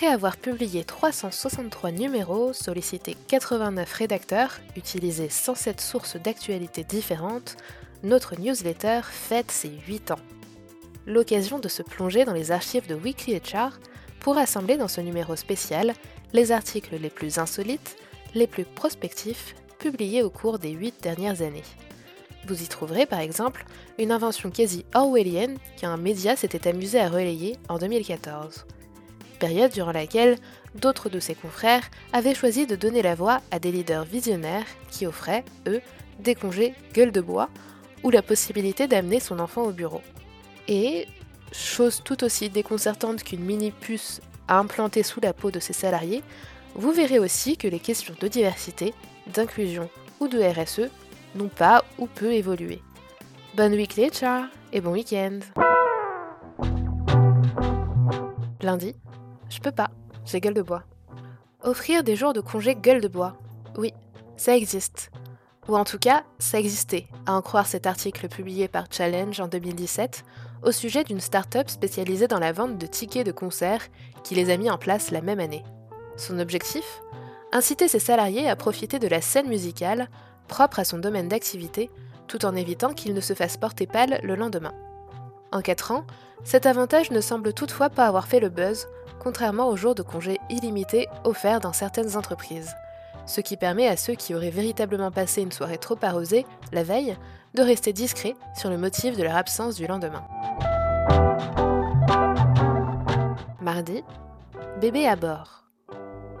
Après avoir publié 363 numéros, sollicité 89 rédacteurs, utilisé 107 sources d'actualité différentes, notre newsletter fête ses 8 ans. L'occasion de se plonger dans les archives de Weekly HR pour assembler dans ce numéro spécial les articles les plus insolites, les plus prospectifs, publiés au cours des 8 dernières années. Vous y trouverez par exemple une invention quasi orwellienne qu'un média s'était amusé à relayer en 2014. Période durant laquelle d'autres de ses confrères avaient choisi de donner la voix à des leaders visionnaires qui offraient, eux, des congés gueule de bois ou la possibilité d'amener son enfant au bureau. Et, chose tout aussi déconcertante qu'une mini-puce à implanter sous la peau de ses salariés, vous verrez aussi que les questions de diversité, d'inclusion ou de RSE n'ont pas ou peu évolué. Bonne char et bon week-end Lundi, je peux pas, j'ai gueule de bois. Offrir des jours de congé gueule de bois. Oui, ça existe. Ou en tout cas, ça existait, à en croire cet article publié par Challenge en 2017 au sujet d'une start-up spécialisée dans la vente de tickets de concert qui les a mis en place la même année. Son objectif? Inciter ses salariés à profiter de la scène musicale propre à son domaine d'activité, tout en évitant qu'il ne se fasse porter pâle le lendemain. En 4 ans, cet avantage ne semble toutefois pas avoir fait le buzz, contrairement aux jours de congé illimités offerts dans certaines entreprises, ce qui permet à ceux qui auraient véritablement passé une soirée trop arrosée, la veille, de rester discrets sur le motif de leur absence du lendemain. Mardi, bébé à bord.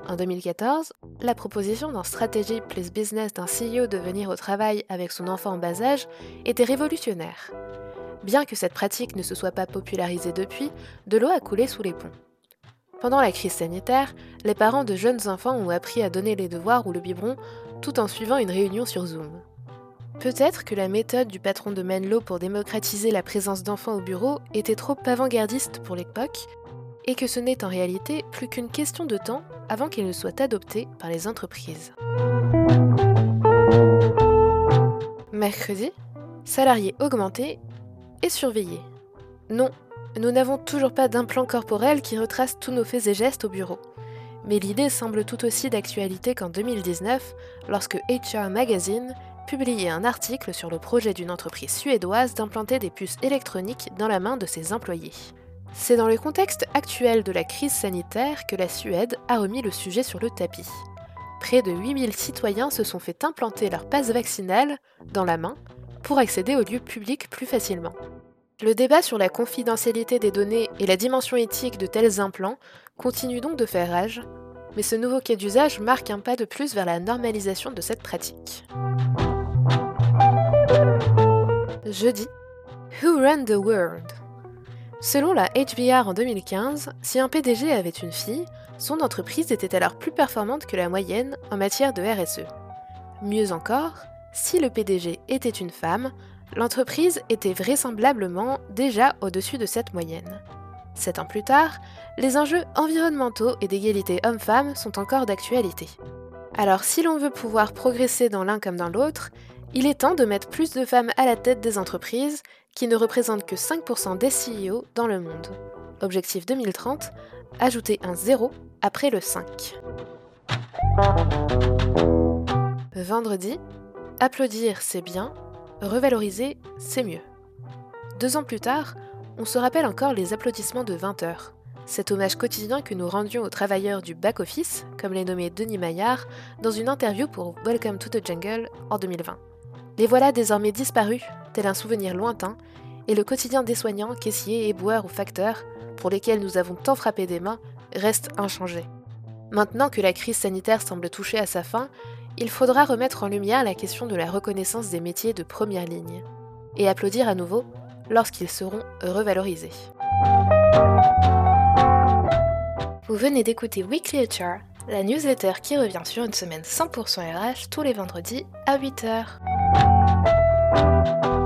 En 2014, la proposition dans Strategy Place Business d'un CEO de venir au travail avec son enfant en bas âge était révolutionnaire. Bien que cette pratique ne se soit pas popularisée depuis, de l'eau a coulé sous les ponts. Pendant la crise sanitaire, les parents de jeunes enfants ont appris à donner les devoirs ou le biberon tout en suivant une réunion sur Zoom. Peut-être que la méthode du patron de Menlo pour démocratiser la présence d'enfants au bureau était trop avant-gardiste pour l'époque et que ce n'est en réalité plus qu'une question de temps avant qu'il ne soit adopté par les entreprises. Mercredi, salariés augmentés et surveillés. Non, nous n'avons toujours pas d'implant corporel qui retrace tous nos faits et gestes au bureau. Mais l'idée semble tout aussi d'actualité qu'en 2019, lorsque HR Magazine publiait un article sur le projet d'une entreprise suédoise d'implanter des puces électroniques dans la main de ses employés. C'est dans le contexte actuel de la crise sanitaire que la Suède a remis le sujet sur le tapis. Près de 8000 citoyens se sont fait implanter leur passe vaccinale dans la main pour accéder aux lieux publics plus facilement. Le débat sur la confidentialité des données et la dimension éthique de tels implants continue donc de faire rage, mais ce nouveau cas d'usage marque un pas de plus vers la normalisation de cette pratique. Jeudi, Who Run the World? Selon la HBR en 2015, si un PDG avait une fille, son entreprise était alors plus performante que la moyenne en matière de RSE. Mieux encore, si le PDG était une femme, l'entreprise était vraisemblablement déjà au-dessus de cette moyenne. Sept ans plus tard, les enjeux environnementaux et d'égalité homme-femme sont encore d'actualité. Alors si l'on veut pouvoir progresser dans l'un comme dans l'autre, il est temps de mettre plus de femmes à la tête des entreprises qui ne représentent que 5% des CEO dans le monde. Objectif 2030, ajouter un 0 après le 5. Vendredi, applaudir c'est bien, revaloriser c'est mieux. Deux ans plus tard, on se rappelle encore les applaudissements de 20 heures. Cet hommage quotidien que nous rendions aux travailleurs du back-office, comme les nommé Denis Maillard, dans une interview pour Welcome to the Jungle en 2020. Les voilà désormais disparus, tel un souvenir lointain, et le quotidien des soignants, caissiers, éboueurs ou facteurs, pour lesquels nous avons tant frappé des mains, reste inchangé. Maintenant que la crise sanitaire semble toucher à sa fin, il faudra remettre en lumière la question de la reconnaissance des métiers de première ligne, et applaudir à nouveau lorsqu'ils seront revalorisés. Vous venez d'écouter Weekly HR, la newsletter qui revient sur une semaine 100% RH tous les vendredis à 8h. Thank you.